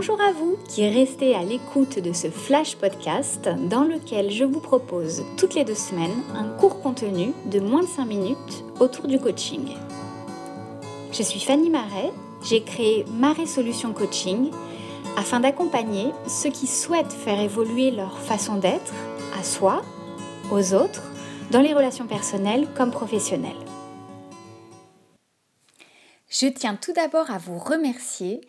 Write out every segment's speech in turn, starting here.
Bonjour à vous qui restez à l'écoute de ce flash podcast dans lequel je vous propose toutes les deux semaines un court contenu de moins de 5 minutes autour du coaching. Je suis Fanny Marais, j'ai créé Marais Solutions Coaching afin d'accompagner ceux qui souhaitent faire évoluer leur façon d'être à soi, aux autres, dans les relations personnelles comme professionnelles. Je tiens tout d'abord à vous remercier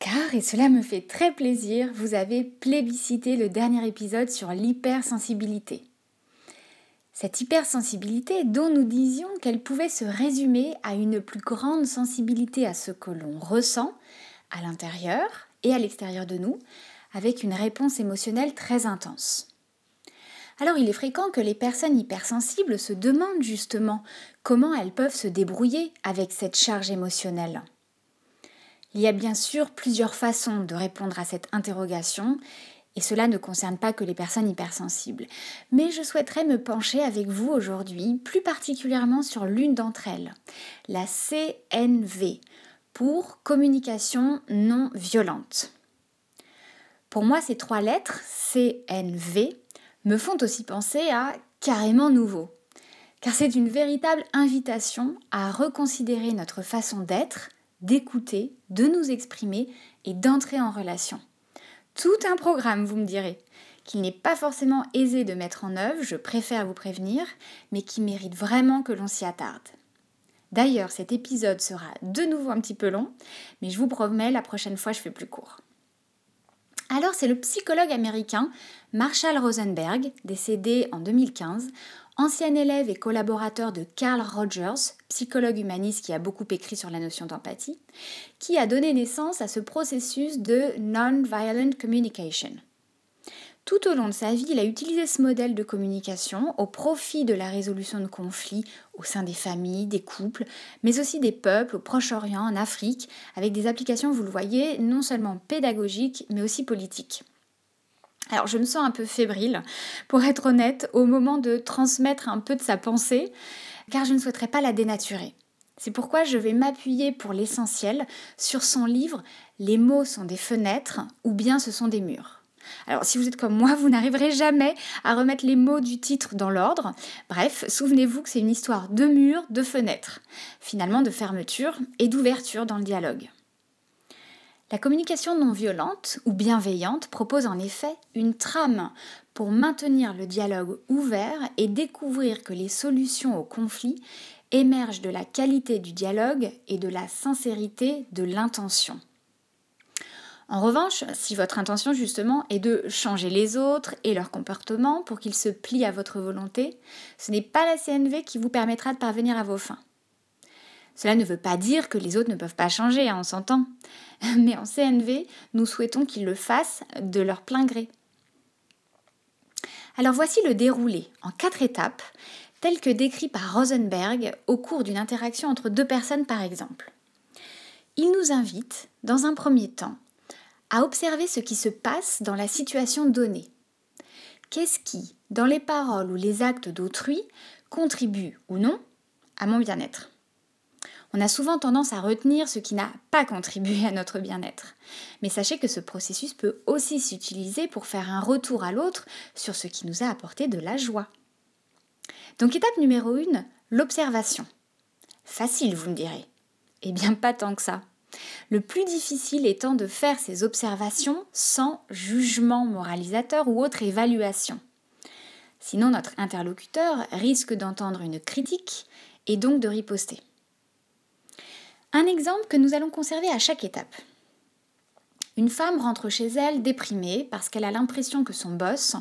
car, et cela me fait très plaisir, vous avez plébiscité le dernier épisode sur l'hypersensibilité. Cette hypersensibilité dont nous disions qu'elle pouvait se résumer à une plus grande sensibilité à ce que l'on ressent à l'intérieur et à l'extérieur de nous, avec une réponse émotionnelle très intense. Alors il est fréquent que les personnes hypersensibles se demandent justement comment elles peuvent se débrouiller avec cette charge émotionnelle. Il y a bien sûr plusieurs façons de répondre à cette interrogation, et cela ne concerne pas que les personnes hypersensibles. Mais je souhaiterais me pencher avec vous aujourd'hui plus particulièrement sur l'une d'entre elles, la CNV, pour communication non violente. Pour moi, ces trois lettres, CNV, me font aussi penser à carrément nouveau, car c'est une véritable invitation à reconsidérer notre façon d'être, d'écouter, de nous exprimer et d'entrer en relation. Tout un programme, vous me direz, qu'il n'est pas forcément aisé de mettre en œuvre, je préfère vous prévenir, mais qui mérite vraiment que l'on s'y attarde. D'ailleurs, cet épisode sera de nouveau un petit peu long, mais je vous promets, la prochaine fois, je fais plus court. Alors, c'est le psychologue américain Marshall Rosenberg, décédé en 2015, ancien élève et collaborateur de Carl Rogers, psychologue humaniste qui a beaucoup écrit sur la notion d'empathie, qui a donné naissance à ce processus de non-violent communication. Tout au long de sa vie, il a utilisé ce modèle de communication au profit de la résolution de conflits au sein des familles, des couples, mais aussi des peuples au Proche-Orient, en Afrique, avec des applications, vous le voyez, non seulement pédagogiques, mais aussi politiques. Alors je me sens un peu fébrile, pour être honnête, au moment de transmettre un peu de sa pensée, car je ne souhaiterais pas la dénaturer. C'est pourquoi je vais m'appuyer pour l'essentiel sur son livre Les mots sont des fenêtres ou bien ce sont des murs. Alors si vous êtes comme moi, vous n'arriverez jamais à remettre les mots du titre dans l'ordre. Bref, souvenez-vous que c'est une histoire de murs, de fenêtres, finalement de fermeture et d'ouverture dans le dialogue. La communication non violente ou bienveillante propose en effet une trame pour maintenir le dialogue ouvert et découvrir que les solutions aux conflits émergent de la qualité du dialogue et de la sincérité de l'intention. En revanche, si votre intention justement est de changer les autres et leur comportement pour qu'ils se plient à votre volonté, ce n'est pas la CNV qui vous permettra de parvenir à vos fins. Cela ne veut pas dire que les autres ne peuvent pas changer, hein, on s'entend. Mais en CNV, nous souhaitons qu'ils le fassent de leur plein gré. Alors voici le déroulé en quatre étapes, tel que décrit par Rosenberg au cours d'une interaction entre deux personnes par exemple. Il nous invite, dans un premier temps, à observer ce qui se passe dans la situation donnée. Qu'est-ce qui, dans les paroles ou les actes d'autrui, contribue ou non à mon bien-être? On a souvent tendance à retenir ce qui n'a pas contribué à notre bien-être. Mais sachez que ce processus peut aussi s'utiliser pour faire un retour à l'autre sur ce qui nous a apporté de la joie. Donc étape numéro 1, l'observation. Facile, vous me direz. Eh bien, pas tant que ça. Le plus difficile étant de faire ces observations sans jugement moralisateur ou autre évaluation. Sinon, notre interlocuteur risque d'entendre une critique et donc de riposter. Un exemple que nous allons conserver à chaque étape. Une femme rentre chez elle déprimée parce qu'elle a l'impression que son boss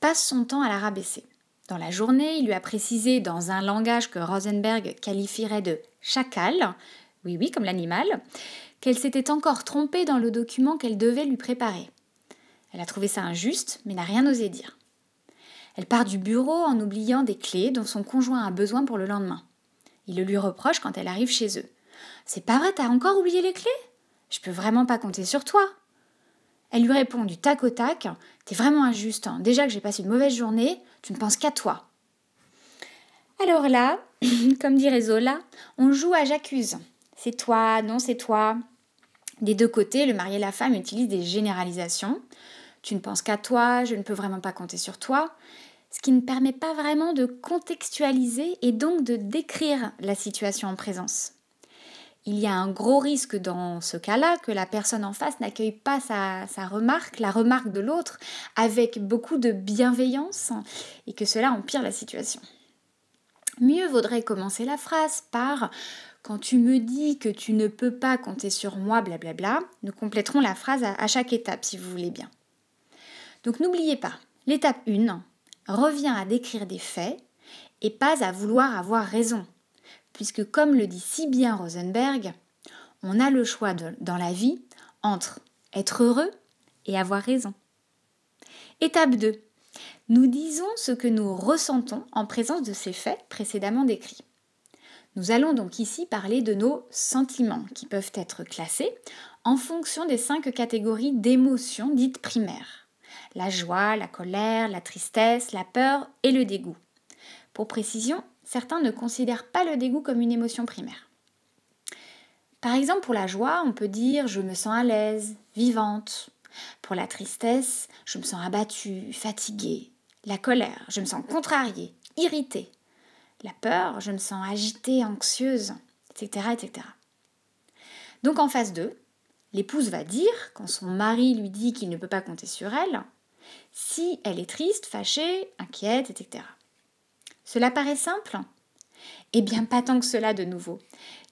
passe son temps à la rabaisser. Dans la journée, il lui a précisé dans un langage que Rosenberg qualifierait de chacal, oui oui comme l'animal, qu'elle s'était encore trompée dans le document qu'elle devait lui préparer. Elle a trouvé ça injuste, mais n'a rien osé dire. Elle part du bureau en oubliant des clés dont son conjoint a besoin pour le lendemain. Il le lui reproche quand elle arrive chez eux. C'est pas vrai, t'as encore oublié les clés? Je peux vraiment pas compter sur toi. Elle lui répond du tac au tac T'es vraiment injuste. Hein. Déjà que j'ai passé une mauvaise journée, tu ne penses qu'à toi. Alors là, comme dirait Zola, on joue à j'accuse. C'est toi, non, c'est toi. Des deux côtés, le mari et la femme utilisent des généralisations. Tu ne penses qu'à toi, je ne peux vraiment pas compter sur toi, ce qui ne permet pas vraiment de contextualiser et donc de décrire la situation en présence. Il y a un gros risque dans ce cas-là que la personne en face n'accueille pas sa, remarque, la remarque de l'autre, avec beaucoup de bienveillance et que cela empire la situation. Mieux vaudrait commencer la phrase par quand tu me dis que tu ne peux pas compter sur moi, blablabla, nous compléterons la phrase à, chaque étape si vous voulez bien. Donc n'oubliez pas, l'étape 1 revient à décrire des faits et pas à vouloir avoir raison. Puisque comme le dit si bien Rosenberg, on a le choix dans la vie entre être heureux et avoir raison. Étape 2. Nous disons ce que nous ressentons en présence de ces faits précédemment décrits. Nous allons donc ici parler de nos sentiments qui peuvent être classés en fonction des cinq catégories d'émotions dites primaires. La joie, la colère, la tristesse, la peur et le dégoût. Pour précision, certains ne considèrent pas le dégoût comme une émotion primaire. Par exemple, pour la joie, on peut dire je me sens à l'aise, vivante. Pour la tristesse, je me sens abattue, fatiguée, la colère, je me sens contrariée, irritée. La peur, je me sens agitée, anxieuse, etc. etc. Donc en phase 2, l'épouse va dire, quand son mari lui dit qu'il ne peut pas compter sur elle, si elle est triste, fâchée, inquiète, etc. Cela paraît simple? Eh bien, pas tant que cela de nouveau,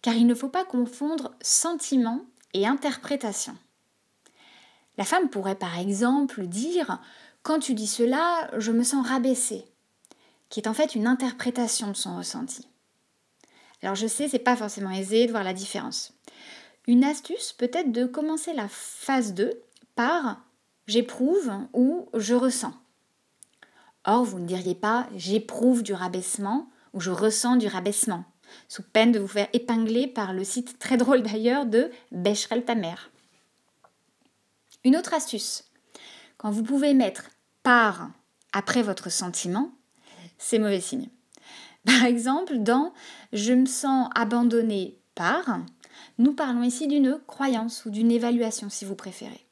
car il ne faut pas confondre sentiment et interprétation. La femme pourrait par exemple dire quand tu dis cela, je me sens rabaissée, qui est en fait une interprétation de son ressenti. Alors je sais, c'est pas forcément aisé de voir la différence. Une astuce peut être de commencer la phase 2 par j'éprouve ou je ressens. Or, vous ne diriez pas j'éprouve du rabaissement ou je ressens du rabaissement, sous peine de vous faire épingler par le site très drôle d'ailleurs de Becherel ta mère. Une autre astuce, quand vous pouvez mettre par après votre sentiment, c'est mauvais signe. Par exemple, dans Je me sens abandonné par, nous parlons ici d'une croyance ou d'une évaluation si vous préférez.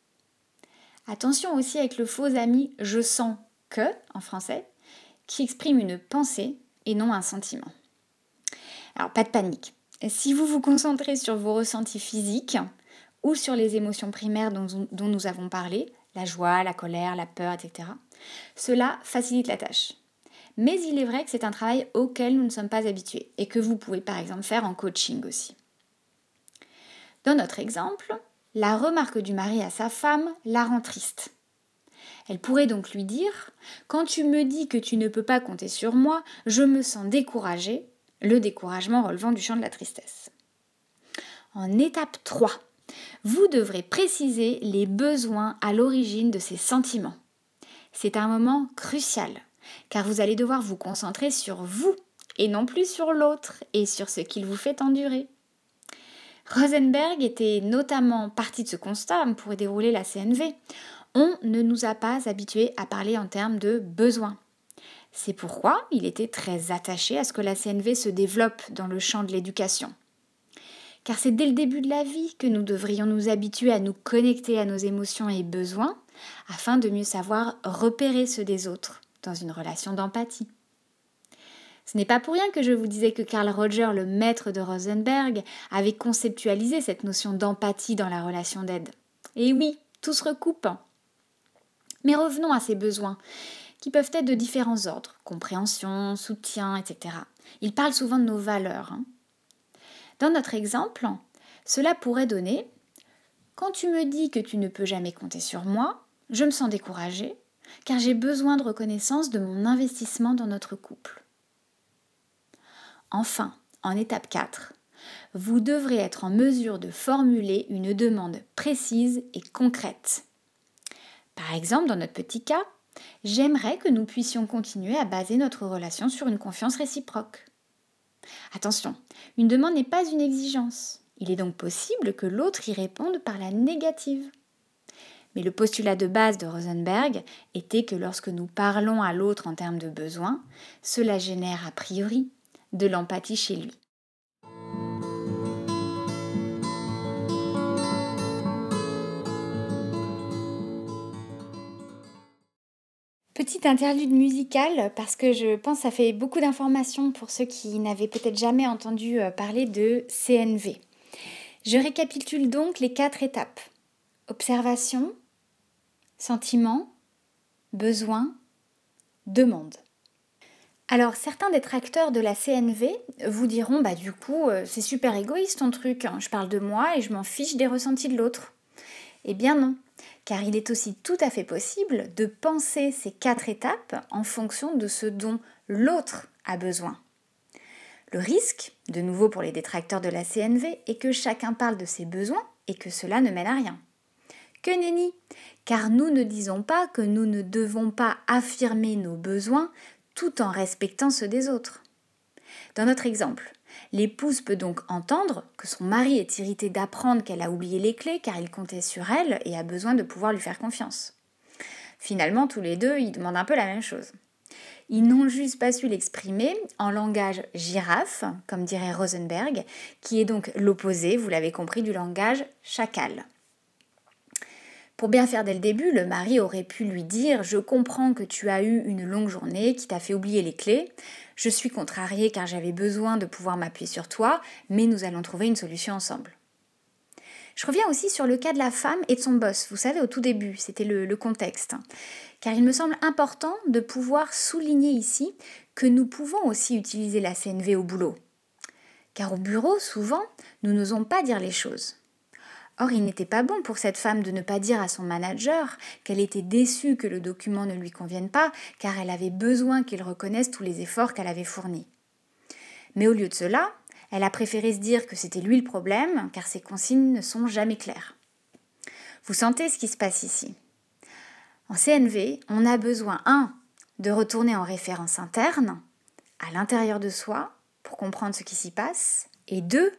Attention aussi avec le faux ami je sens que en français, qui exprime une pensée et non un sentiment. Alors pas de panique. Si vous vous concentrez sur vos ressentis physiques ou sur les émotions primaires dont, nous avons parlé, la joie, la colère, la peur, etc. Cela facilite la tâche. Mais il est vrai que c'est un travail auquel nous ne sommes pas habitués et que vous pouvez par exemple faire en coaching aussi. Dans notre exemple, la remarque du mari à sa femme la rend triste. Elle pourrait donc lui dire Quand tu me dis que tu ne peux pas compter sur moi, je me sens découragée, le découragement relevant du champ de la tristesse. En étape 3, vous devrez préciser les besoins à l'origine de ces sentiments. C'est un moment crucial, car vous allez devoir vous concentrer sur vous et non plus sur l'autre et sur ce qu'il vous fait endurer. Rosenberg était notamment parti de ce constat pour dérouler la CNV. On ne nous a pas habitués à parler en termes de besoins. C'est pourquoi il était très attaché à ce que la CNV se développe dans le champ de l'éducation car c'est dès le début de la vie que nous devrions nous habituer à nous connecter à nos émotions et besoins afin de mieux savoir repérer ceux des autres dans une relation d'empathie. Ce n'est pas pour rien que je vous disais que Carl Roger, le maître de Rosenberg, avait conceptualisé cette notion d'empathie dans la relation d'aide. Et oui, tout se recoupe. Mais revenons à ces besoins, qui peuvent être de différents ordres, compréhension, soutien, etc. Il parle souvent de nos valeurs. Hein. Dans notre exemple, cela pourrait donner Quand tu me dis que tu ne peux jamais compter sur moi, je me sens découragée, car j'ai besoin de reconnaissance de mon investissement dans notre couple. Enfin, en étape 4, vous devrez être en mesure de formuler une demande précise et concrète. Par exemple, dans notre petit cas, j'aimerais que nous puissions continuer à baser notre relation sur une confiance réciproque. Attention, une demande n'est pas une exigence. Il est donc possible que l'autre y réponde par la négative. Mais le postulat de base de Rosenberg était que lorsque nous parlons à l'autre en termes de besoin, cela génère a priori de l'empathie chez lui. Petite interlude musicale parce que je pense que ça fait beaucoup d'informations pour ceux qui n'avaient peut-être jamais entendu euh, parler de CNV. Je récapitule donc les quatre étapes. Observation, sentiment, besoin, demande. Alors certains détracteurs de la CNV vous diront bah du coup euh, c'est super égoïste ton truc, hein. je parle de moi et je m'en fiche des ressentis de l'autre. Eh bien non, car il est aussi tout à fait possible de penser ces quatre étapes en fonction de ce dont l'autre a besoin. Le risque, de nouveau pour les détracteurs de la CNV, est que chacun parle de ses besoins et que cela ne mène à rien. Que nenni Car nous ne disons pas que nous ne devons pas affirmer nos besoins tout en respectant ceux des autres. Dans notre exemple, l'épouse peut donc entendre que son mari est irrité d'apprendre qu'elle a oublié les clés car il comptait sur elle et a besoin de pouvoir lui faire confiance. Finalement, tous les deux, ils demandent un peu la même chose. Ils n'ont juste pas su l'exprimer en langage girafe, comme dirait Rosenberg, qui est donc l'opposé, vous l'avez compris, du langage chacal. Pour bien faire dès le début, le mari aurait pu lui dire Je comprends que tu as eu une longue journée qui t'a fait oublier les clés. Je suis contrariée car j'avais besoin de pouvoir m'appuyer sur toi, mais nous allons trouver une solution ensemble. Je reviens aussi sur le cas de la femme et de son boss. Vous savez, au tout début, c'était le, le, contexte. Car il me semble important de pouvoir souligner ici que nous pouvons aussi utiliser la CNV au boulot. Car au bureau, souvent, nous n'osons pas dire les choses. Or, il n'était pas bon pour cette femme de ne pas dire à son manager qu'elle était déçue que le document ne lui convienne pas, car elle avait besoin qu'il reconnaisse tous les efforts qu'elle avait fournis. Mais au lieu de cela, elle a préféré se dire que c'était lui le problème, car ses consignes ne sont jamais claires. Vous sentez ce qui se passe ici. En CNV, on a besoin, 1. de retourner en référence interne, à l'intérieur de soi, pour comprendre ce qui s'y passe, et 2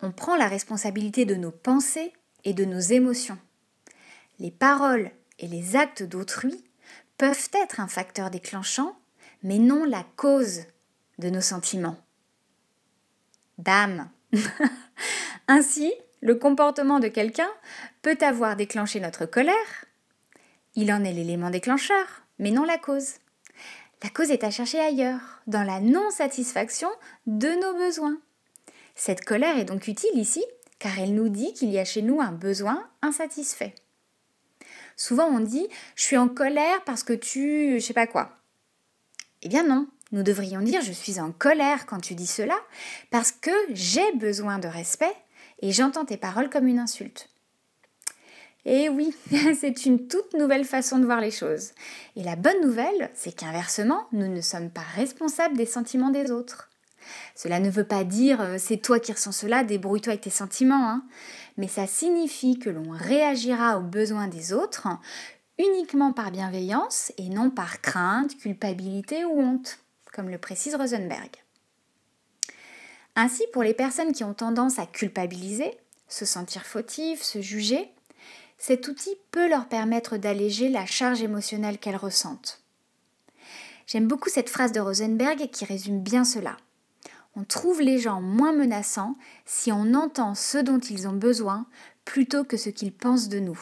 on prend la responsabilité de nos pensées et de nos émotions. Les paroles et les actes d'autrui peuvent être un facteur déclenchant, mais non la cause de nos sentiments. Bam Ainsi, le comportement de quelqu'un peut avoir déclenché notre colère. Il en est l'élément déclencheur, mais non la cause. La cause est à chercher ailleurs, dans la non-satisfaction de nos besoins. Cette colère est donc utile ici car elle nous dit qu'il y a chez nous un besoin insatisfait. Souvent on dit je suis en colère parce que tu je sais pas quoi. Eh bien non, nous devrions dire je suis en colère quand tu dis cela parce que j'ai besoin de respect et j'entends tes paroles comme une insulte. Et oui, c'est une toute nouvelle façon de voir les choses. Et la bonne nouvelle, c'est qu'inversement, nous ne sommes pas responsables des sentiments des autres. Cela ne veut pas dire euh, c'est toi qui ressens cela, débrouille-toi avec tes sentiments, hein. mais ça signifie que l'on réagira aux besoins des autres uniquement par bienveillance et non par crainte, culpabilité ou honte, comme le précise Rosenberg. Ainsi, pour les personnes qui ont tendance à culpabiliser, se sentir fautives, se juger, cet outil peut leur permettre d'alléger la charge émotionnelle qu'elles ressentent. J'aime beaucoup cette phrase de Rosenberg qui résume bien cela. On trouve les gens moins menaçants si on entend ce dont ils ont besoin plutôt que ce qu'ils pensent de nous.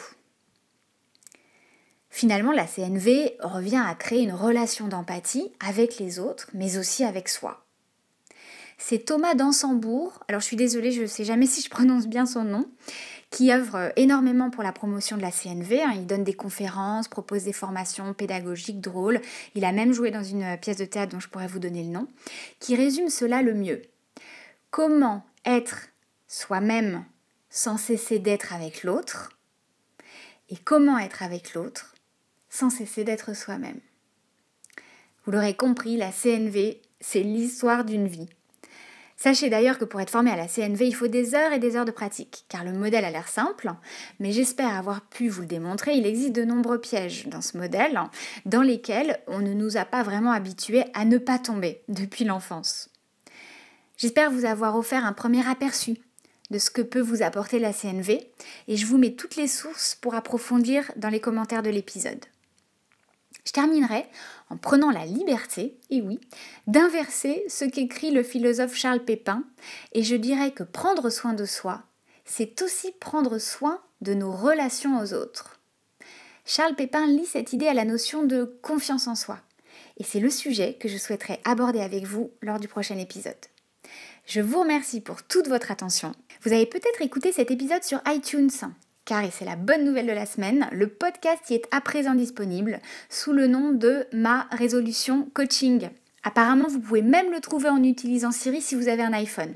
Finalement, la CNV revient à créer une relation d'empathie avec les autres, mais aussi avec soi. C'est Thomas Dansembourg, alors je suis désolée, je ne sais jamais si je prononce bien son nom, qui œuvre énormément pour la promotion de la CNV. Hein. Il donne des conférences, propose des formations pédagogiques drôles. Il a même joué dans une pièce de théâtre dont je pourrais vous donner le nom, qui résume cela le mieux. Comment être soi-même sans cesser d'être avec l'autre et comment être avec l'autre sans cesser d'être soi-même? Vous l'aurez compris, la CNV, c'est l'histoire d'une vie. Sachez d'ailleurs que pour être formé à la CNV, il faut des heures et des heures de pratique, car le modèle a l'air simple, mais j'espère avoir pu vous le démontrer. Il existe de nombreux pièges dans ce modèle, dans lesquels on ne nous a pas vraiment habitués à ne pas tomber depuis l'enfance. J'espère vous avoir offert un premier aperçu de ce que peut vous apporter la CNV, et je vous mets toutes les sources pour approfondir dans les commentaires de l'épisode. Je terminerai en prenant la liberté, et oui, d'inverser ce qu'écrit le philosophe Charles Pépin, et je dirais que prendre soin de soi, c'est aussi prendre soin de nos relations aux autres. Charles Pépin lie cette idée à la notion de confiance en soi. Et c'est le sujet que je souhaiterais aborder avec vous lors du prochain épisode. Je vous remercie pour toute votre attention. Vous avez peut-être écouté cet épisode sur iTunes, car, et c'est la bonne nouvelle de la semaine, le podcast y est à présent disponible sous le nom de Ma Résolution Coaching. Apparemment, vous pouvez même le trouver en utilisant Siri si vous avez un iPhone.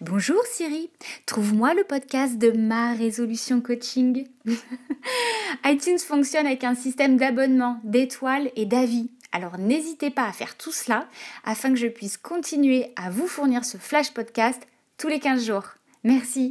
Bonjour Siri, trouve-moi le podcast de ma résolution coaching. iTunes fonctionne avec un système d'abonnement, d'étoiles et d'avis. Alors n'hésitez pas à faire tout cela afin que je puisse continuer à vous fournir ce flash podcast tous les 15 jours. Merci.